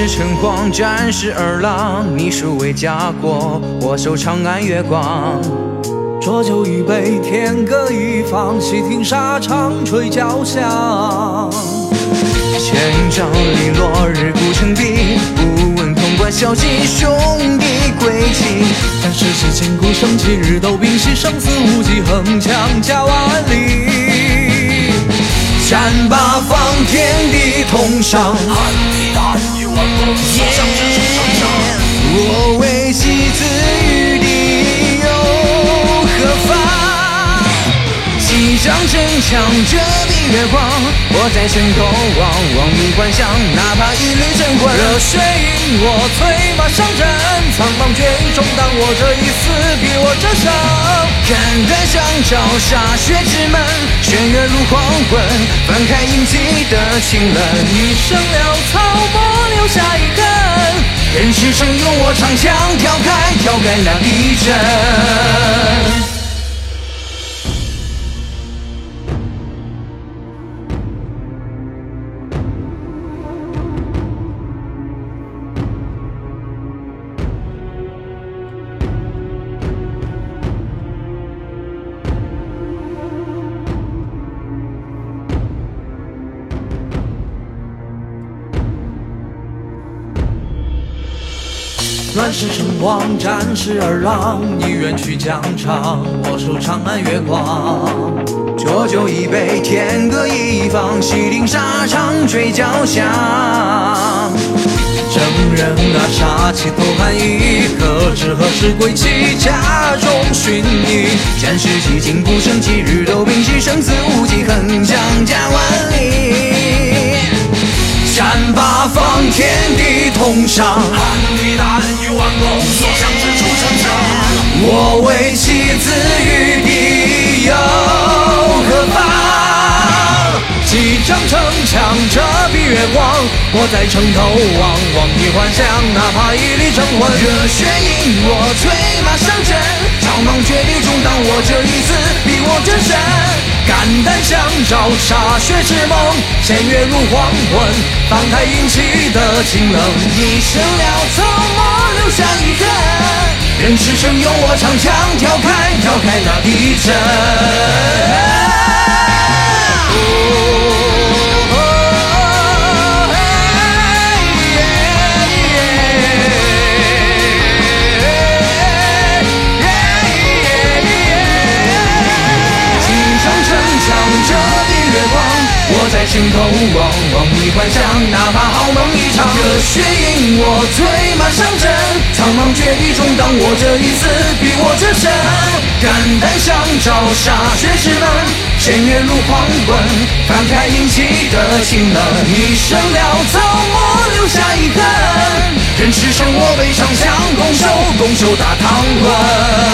世晨光，战士儿郎，你数为家国，我守长安月光。浊酒一杯，天各一方，细听沙场吹角响。千丈篱落日孤城闭，不闻潼关消息，兄弟归期。但世事今古生，今日斗屏息，生死无忌，横枪加万里。战八方，天地同上。我为戏子与敌又何妨？西上城墙遮蔽月光，我在身后望，望你幻想，哪怕一缕真魂。热血引我催马上阵，茫绝地中，当我这一死，比我这生。肝胆相照，歃血之门，轩月如黄昏，翻开印记的清冷。一生潦草，莫留下一根。人世上有我长枪，挑开挑开那一阵。乱世成王，战士儿郎，你远去疆场，我守长安月光。浊酒一杯，天各一方，细听沙场吹角响。征人啊，杀气透寒意，可知何时归期？家中寻觅，战事几经不胜，几日都屏息，生死无忌，横枪家万里。战八方，天地同上。我为戏子与敌又何妨？几丈城墙遮蔽月光，我在城头望，望你幻想，哪怕一缕真魂。热血引我催马上阵，苍茫绝地中，当我这一死，比我真身。肝胆相照，歃血之盟，弦月如黄昏，翻开引起的清冷。一生潦草，莫留下一根。人世生有我长枪，挑开挑开那地震。我在心头望，望你幻想，哪怕好梦一场。热血引我催马上阵，苍茫绝地中，当我这一死，比我这生。肝胆相照，杀血之盟，弦月如黄昏，翻开引起的清冷。一生潦草，莫留下一痕。人世生我背长枪，拱手拱手打唐官。